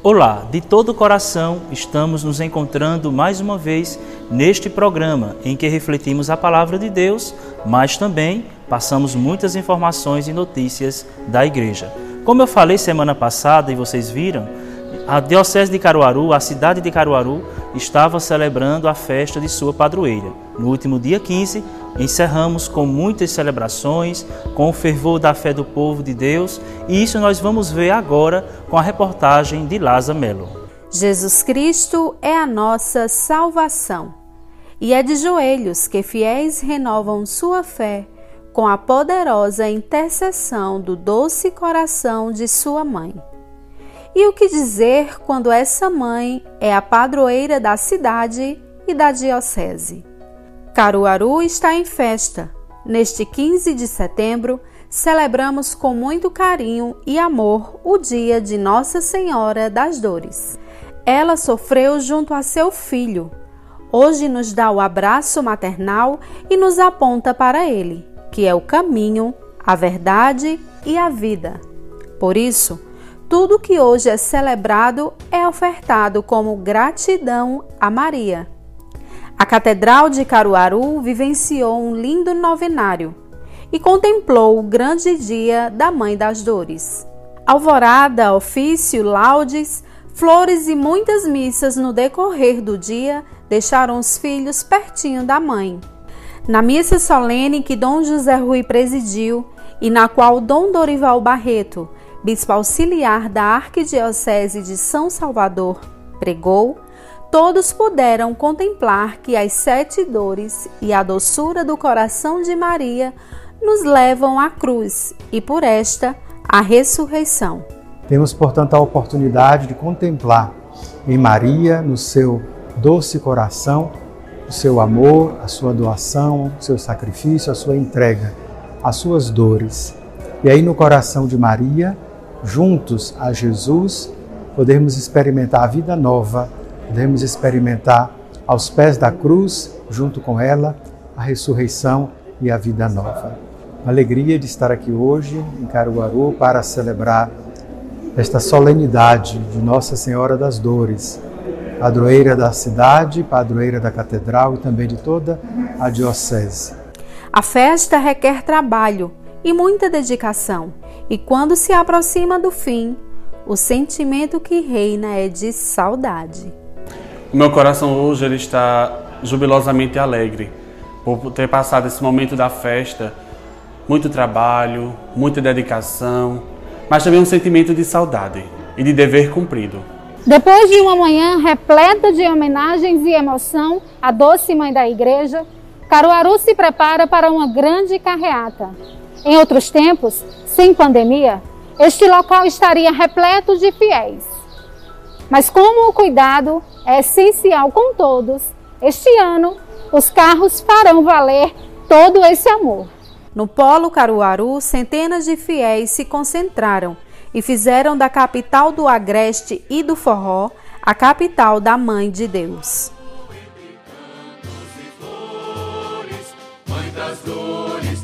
Olá, de todo o coração estamos nos encontrando mais uma vez neste programa em que refletimos a palavra de Deus, mas também passamos muitas informações e notícias da igreja. Como eu falei semana passada e vocês viram, a Diocese de Caruaru, a cidade de Caruaru, estava celebrando a festa de sua padroeira. No último dia 15, encerramos com muitas celebrações, com o fervor da fé do povo de Deus, e isso nós vamos ver agora com a reportagem de Lázaro Melo. Jesus Cristo é a nossa salvação, e é de joelhos que fiéis renovam sua fé com a poderosa intercessão do doce coração de sua mãe. E o que dizer quando essa mãe é a padroeira da cidade e da diocese? Caruaru está em festa. Neste 15 de setembro, celebramos com muito carinho e amor o dia de Nossa Senhora das Dores. Ela sofreu junto a seu filho. Hoje nos dá o abraço maternal e nos aponta para ele, que é o caminho, a verdade e a vida. Por isso, tudo que hoje é celebrado é ofertado como gratidão a Maria. A Catedral de Caruaru vivenciou um lindo novenário e contemplou o grande dia da Mãe das Dores. Alvorada, ofício, laudes, flores e muitas missas no decorrer do dia deixaram os filhos pertinho da mãe. Na missa solene que Dom José Rui presidiu e na qual Dom Dorival Barreto bispo auxiliar da Arquidiocese de São Salvador, pregou, todos puderam contemplar que as sete dores e a doçura do coração de Maria nos levam à cruz e, por esta, à ressurreição. Temos, portanto, a oportunidade de contemplar em Maria, no seu doce coração, o seu amor, a sua doação, o seu sacrifício, a sua entrega, as suas dores. E aí, no coração de Maria, juntos a Jesus, podemos experimentar a vida nova, podemos experimentar aos pés da cruz, junto com ela, a ressurreição e a vida nova. alegria de estar aqui hoje em Caruaru para celebrar esta solenidade de Nossa Senhora das Dores, padroeira da cidade, padroeira da catedral e também de toda a diocese. A festa requer trabalho e muita dedicação e quando se aproxima do fim, o sentimento que reina é de saudade. O meu coração hoje ele está jubilosamente alegre por ter passado esse momento da festa, muito trabalho, muita dedicação, mas também um sentimento de saudade e de dever cumprido. Depois de uma manhã repleta de homenagens e emoção à doce mãe da igreja, Caruaru se prepara para uma grande carreata. Em outros tempos, sem pandemia, este local estaria repleto de fiéis. Mas como o cuidado é essencial com todos, este ano os carros farão valer todo esse amor. No Polo Caruaru, centenas de fiéis se concentraram e fizeram da capital do Agreste e do Forró a capital da Mãe de Deus. Mãe das dores,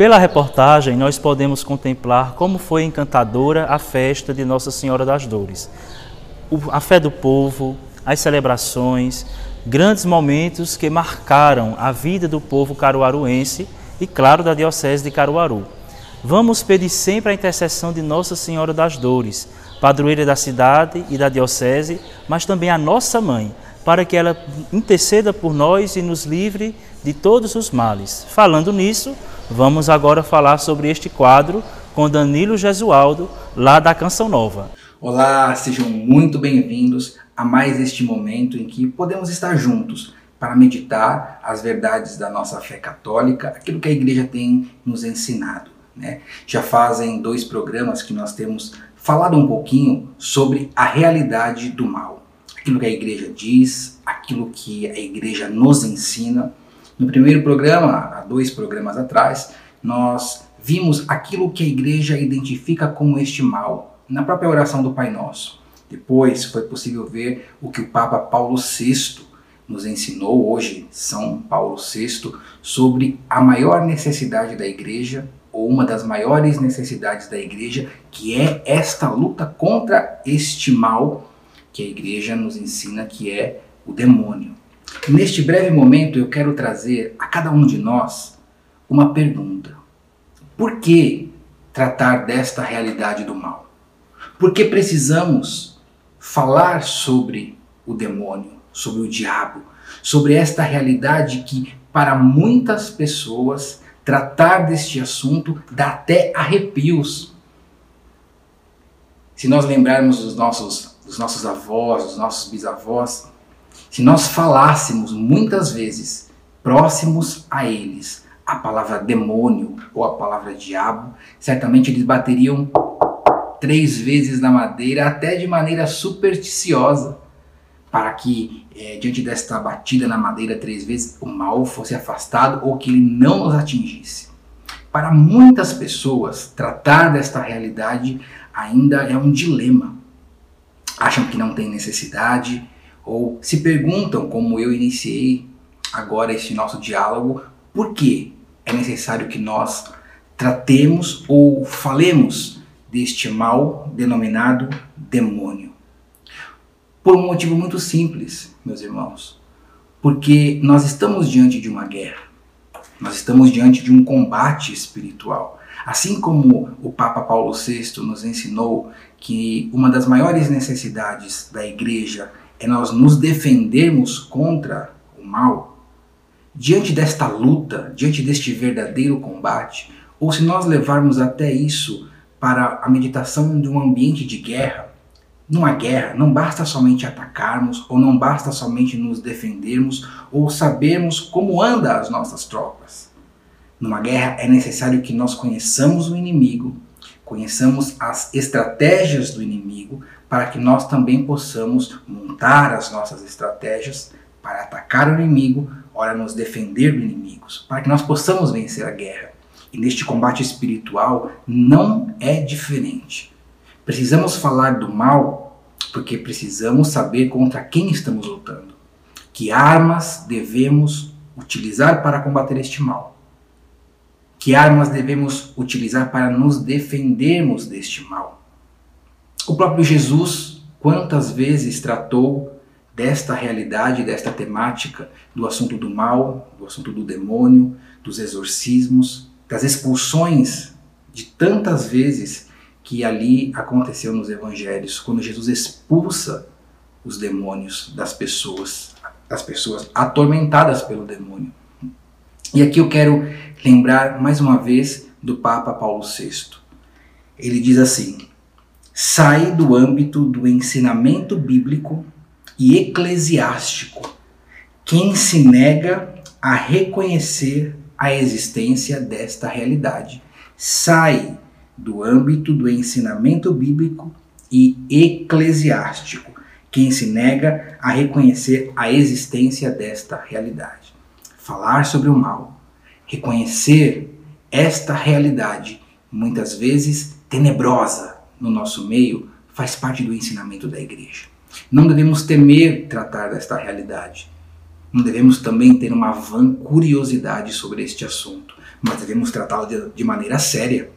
Pela reportagem, nós podemos contemplar como foi encantadora a festa de Nossa Senhora das Dores. a fé do povo, as celebrações, grandes momentos que marcaram a vida do povo caruaruense e, claro, da Diocese de Caruaru. Vamos pedir sempre a intercessão de Nossa Senhora das Dores, padroeira da cidade e da Diocese, mas também a nossa mãe, para que ela interceda por nós e nos livre de todos os males. Falando nisso, vamos agora falar sobre este quadro com Danilo Gesualdo, lá da Canção Nova. Olá, sejam muito bem-vindos a mais este momento em que podemos estar juntos para meditar as verdades da nossa fé católica, aquilo que a igreja tem nos ensinado. Né? Já fazem dois programas que nós temos falado um pouquinho sobre a realidade do mal aquilo que a igreja diz, aquilo que a igreja nos ensina. No primeiro programa, há dois programas atrás, nós vimos aquilo que a igreja identifica como este mal na própria oração do Pai Nosso. Depois foi possível ver o que o Papa Paulo VI nos ensinou, hoje, São Paulo VI, sobre a maior necessidade da igreja, ou uma das maiores necessidades da igreja, que é esta luta contra este mal que a igreja nos ensina que é o demônio. Neste breve momento eu quero trazer a cada um de nós uma pergunta. Por que tratar desta realidade do mal? Por que precisamos falar sobre o demônio, sobre o diabo, sobre esta realidade que para muitas pessoas tratar deste assunto dá até arrepios. Se nós lembrarmos dos nossos dos nossos avós, dos nossos bisavós, se nós falássemos muitas vezes próximos a eles a palavra demônio ou a palavra diabo, certamente eles bateriam três vezes na madeira, até de maneira supersticiosa, para que, é, diante desta batida na madeira três vezes, o mal fosse afastado ou que ele não nos atingisse. Para muitas pessoas, tratar desta realidade ainda é um dilema acham que não tem necessidade ou se perguntam, como eu iniciei agora este nosso diálogo, por que é necessário que nós tratemos ou falemos deste mal denominado demônio. Por um motivo muito simples, meus irmãos. Porque nós estamos diante de uma guerra. Nós estamos diante de um combate espiritual. Assim como o Papa Paulo VI nos ensinou que uma das maiores necessidades da igreja é nós nos defendermos contra o mal, diante desta luta, diante deste verdadeiro combate, ou se nós levarmos até isso para a meditação de um ambiente de guerra, numa guerra não basta somente atacarmos, ou não basta somente nos defendermos, ou sabermos como andam as nossas tropas. Numa guerra é necessário que nós conheçamos o inimigo, conheçamos as estratégias do inimigo, para que nós também possamos montar as nossas estratégias para atacar o inimigo, ora nos defender do inimigo, para que nós possamos vencer a guerra. E neste combate espiritual não é diferente. Precisamos falar do mal porque precisamos saber contra quem estamos lutando. Que armas devemos utilizar para combater este mal? Que armas devemos utilizar para nos defendermos deste mal? O próprio Jesus, quantas vezes tratou desta realidade, desta temática, do assunto do mal, do assunto do demônio, dos exorcismos, das expulsões de tantas vezes que ali aconteceu nos evangelhos, quando Jesus expulsa os demônios das pessoas, das pessoas atormentadas pelo demônio. E aqui eu quero lembrar mais uma vez do Papa Paulo VI. Ele diz assim: sai do âmbito do ensinamento bíblico e eclesiástico quem se nega a reconhecer a existência desta realidade. Sai do âmbito do ensinamento bíblico e eclesiástico quem se nega a reconhecer a existência desta realidade. Falar sobre o mal reconhecer esta realidade, muitas vezes tenebrosa no nosso meio, faz parte do ensinamento da igreja. Não devemos temer tratar desta realidade. Não devemos também ter uma vã curiosidade sobre este assunto, mas devemos tratá-lo de, maneira séria,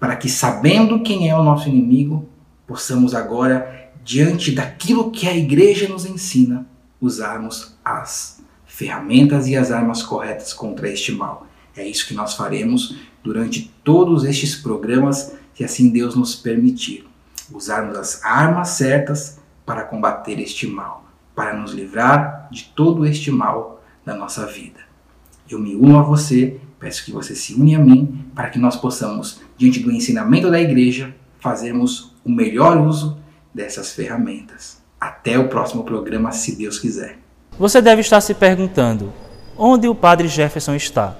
para que, sabendo quem é o nosso inimigo, possamos agora, diante daquilo que a igreja nos ensina, usarmos as ferramentas e as armas corretas contra este mal. É isso que nós faremos durante todos estes programas, se assim Deus nos permitir. Usarmos as armas certas para combater este mal, para nos livrar de todo este mal da nossa vida. Eu me uno a você, peço que você se une a mim, para que nós possamos, diante do ensinamento da igreja, fazermos o melhor uso dessas ferramentas. Até o próximo programa, se Deus quiser. Você deve estar se perguntando: onde o Padre Jefferson está?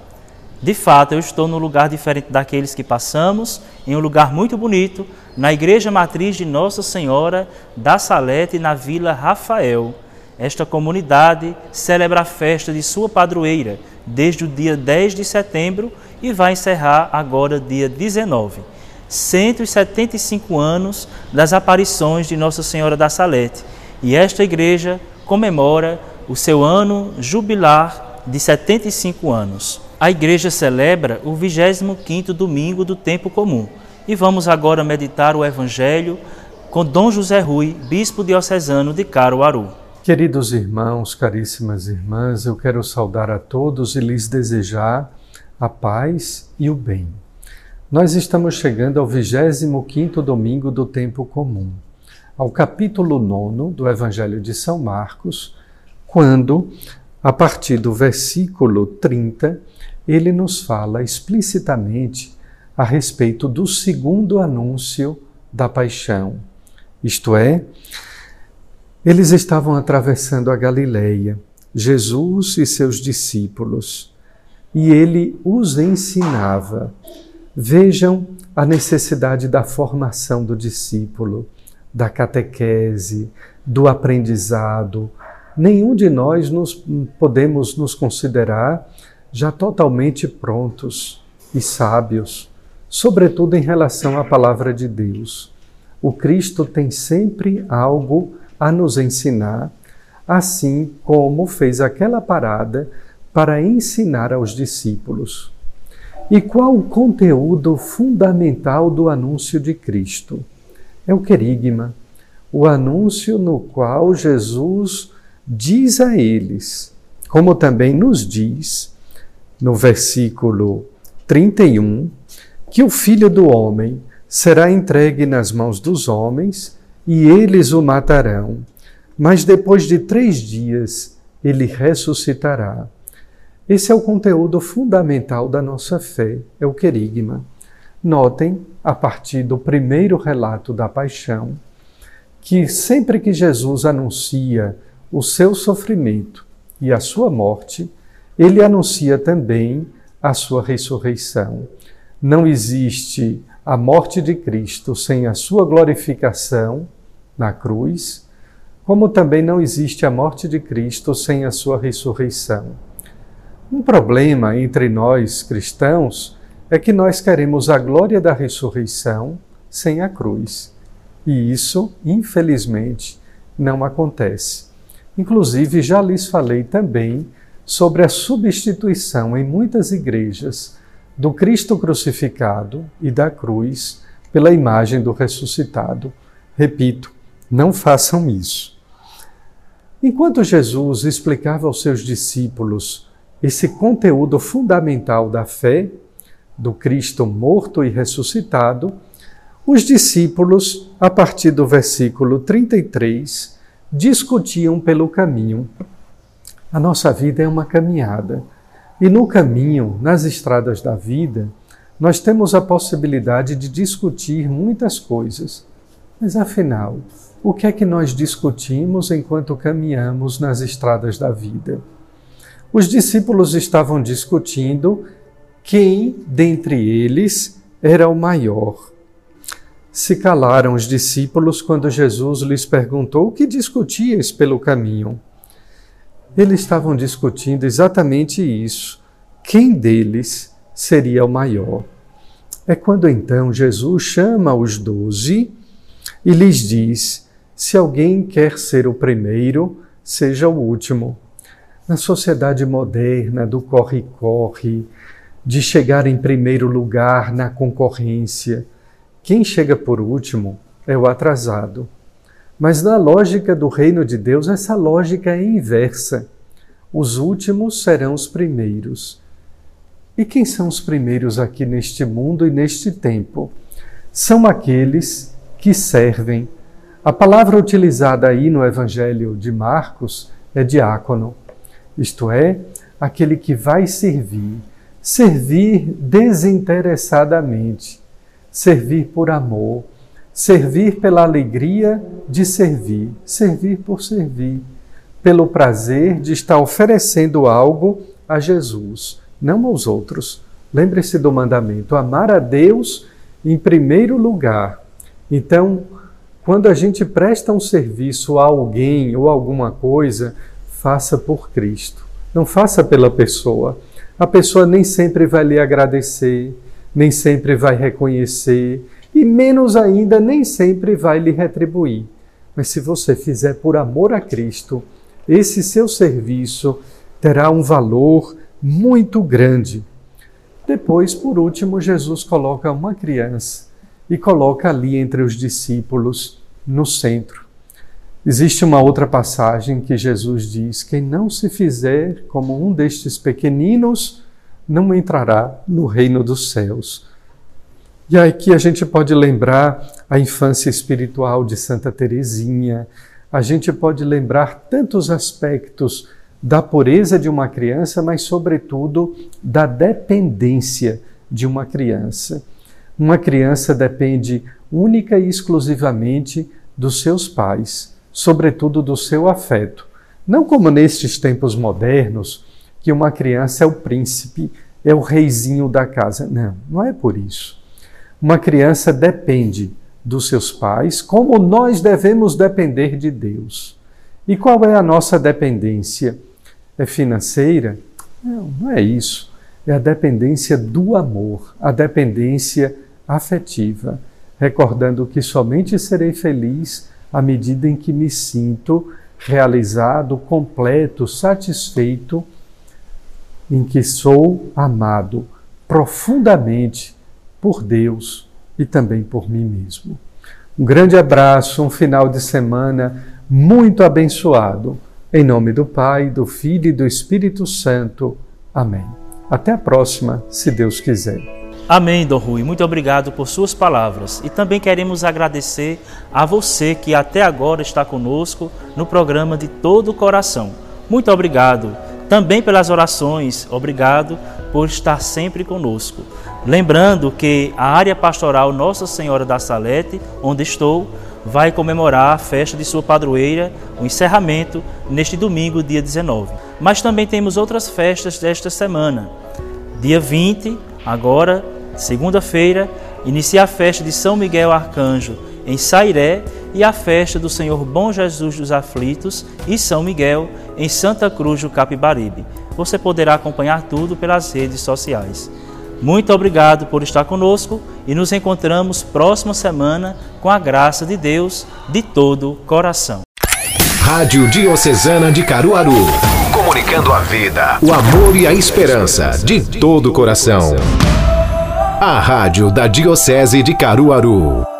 De fato, eu estou num lugar diferente daqueles que passamos, em um lugar muito bonito, na Igreja Matriz de Nossa Senhora da Salete, na Vila Rafael. Esta comunidade celebra a festa de sua padroeira desde o dia 10 de setembro e vai encerrar agora, dia 19. 175 anos das aparições de Nossa Senhora da Salete. E esta igreja comemora o seu ano jubilar de 75 anos. A igreja celebra o 25º domingo do tempo comum. E vamos agora meditar o evangelho com Dom José Rui, bispo diocesano de Caruaru. Queridos irmãos, caríssimas irmãs, eu quero saudar a todos e lhes desejar a paz e o bem. Nós estamos chegando ao 25º domingo do tempo comum, ao capítulo 9 do Evangelho de São Marcos, quando, a partir do versículo 30, ele nos fala explicitamente a respeito do segundo anúncio da paixão, isto é, eles estavam atravessando a Galileia, Jesus e seus discípulos, e ele os ensinava. Vejam a necessidade da formação do discípulo, da catequese, do aprendizado. Nenhum de nós nos, podemos nos considerar já totalmente prontos e sábios, sobretudo em relação à palavra de Deus. O Cristo tem sempre algo a nos ensinar, assim como fez aquela parada para ensinar aos discípulos. E qual o conteúdo fundamental do anúncio de Cristo? É o querigma, o anúncio no qual Jesus diz a eles, como também nos diz no versículo 31, que o Filho do Homem será entregue nas mãos dos homens e eles o matarão, mas depois de três dias ele ressuscitará. Esse é o conteúdo fundamental da nossa fé, é o querigma. Notem, a partir do primeiro relato da paixão, que sempre que Jesus anuncia o seu sofrimento e a sua morte, ele anuncia também a sua ressurreição. Não existe a morte de Cristo sem a sua glorificação na cruz, como também não existe a morte de Cristo sem a sua ressurreição. Um problema entre nós cristãos é que nós queremos a glória da ressurreição sem a cruz. E isso, infelizmente, não acontece. Inclusive, já lhes falei também sobre a substituição em muitas igrejas do Cristo crucificado e da cruz pela imagem do ressuscitado. Repito, não façam isso. Enquanto Jesus explicava aos seus discípulos esse conteúdo fundamental da fé, do Cristo morto e ressuscitado, os discípulos, a partir do versículo 33, discutiam pelo caminho. A nossa vida é uma caminhada. E no caminho, nas estradas da vida, nós temos a possibilidade de discutir muitas coisas. Mas afinal, o que é que nós discutimos enquanto caminhamos nas estradas da vida? Os discípulos estavam discutindo quem dentre eles era o maior. Se calaram os discípulos quando Jesus lhes perguntou o que discutias pelo caminho. Eles estavam discutindo exatamente isso: quem deles seria o maior? É quando então Jesus chama os doze e lhes diz: se alguém quer ser o primeiro, seja o último. Na sociedade moderna do corre-corre, de chegar em primeiro lugar na concorrência. Quem chega por último é o atrasado. Mas na lógica do reino de Deus, essa lógica é inversa. Os últimos serão os primeiros. E quem são os primeiros aqui neste mundo e neste tempo? São aqueles que servem. A palavra utilizada aí no Evangelho de Marcos é diácono, isto é, aquele que vai servir servir desinteressadamente, servir por amor, servir pela alegria de servir, servir por servir, pelo prazer de estar oferecendo algo a Jesus, não aos outros. Lembre-se do mandamento: amar a Deus em primeiro lugar. Então, quando a gente presta um serviço a alguém ou alguma coisa, faça por Cristo. Não faça pela pessoa a pessoa nem sempre vai lhe agradecer, nem sempre vai reconhecer e menos ainda nem sempre vai lhe retribuir. Mas se você fizer por amor a Cristo, esse seu serviço terá um valor muito grande. Depois, por último, Jesus coloca uma criança e coloca ali entre os discípulos no centro. Existe uma outra passagem que Jesus diz: Quem não se fizer como um destes pequeninos, não entrará no reino dos céus. E aqui a gente pode lembrar a infância espiritual de Santa Teresinha, a gente pode lembrar tantos aspectos da pureza de uma criança, mas, sobretudo, da dependência de uma criança. Uma criança depende única e exclusivamente dos seus pais sobretudo do seu afeto. Não como nestes tempos modernos, que uma criança é o príncipe, é o reizinho da casa. Não, não é por isso. Uma criança depende dos seus pais, como nós devemos depender de Deus. E qual é a nossa dependência? É financeira? Não, não é isso. É a dependência do amor, a dependência afetiva, recordando que somente serei feliz à medida em que me sinto realizado, completo, satisfeito, em que sou amado profundamente por Deus e também por mim mesmo. Um grande abraço, um final de semana muito abençoado. Em nome do Pai, do Filho e do Espírito Santo. Amém. Até a próxima, se Deus quiser. Amém, Dom Rui. Muito obrigado por suas palavras. E também queremos agradecer a você que até agora está conosco no programa de todo o coração. Muito obrigado. Também pelas orações, obrigado por estar sempre conosco. Lembrando que a área pastoral Nossa Senhora da Salete, onde estou, vai comemorar a festa de sua padroeira, o encerramento, neste domingo, dia 19. Mas também temos outras festas desta semana. Dia 20, agora Segunda-feira, inicia a festa de São Miguel Arcanjo em Sairé e a festa do Senhor Bom Jesus dos Aflitos e São Miguel em Santa Cruz do Capibaribe. Você poderá acompanhar tudo pelas redes sociais. Muito obrigado por estar conosco e nos encontramos próxima semana com a graça de Deus de todo coração. Rádio Diocesana de Caruaru. Comunicando a vida, o amor e a esperança de todo coração a rádio da Diocese de Caruaru.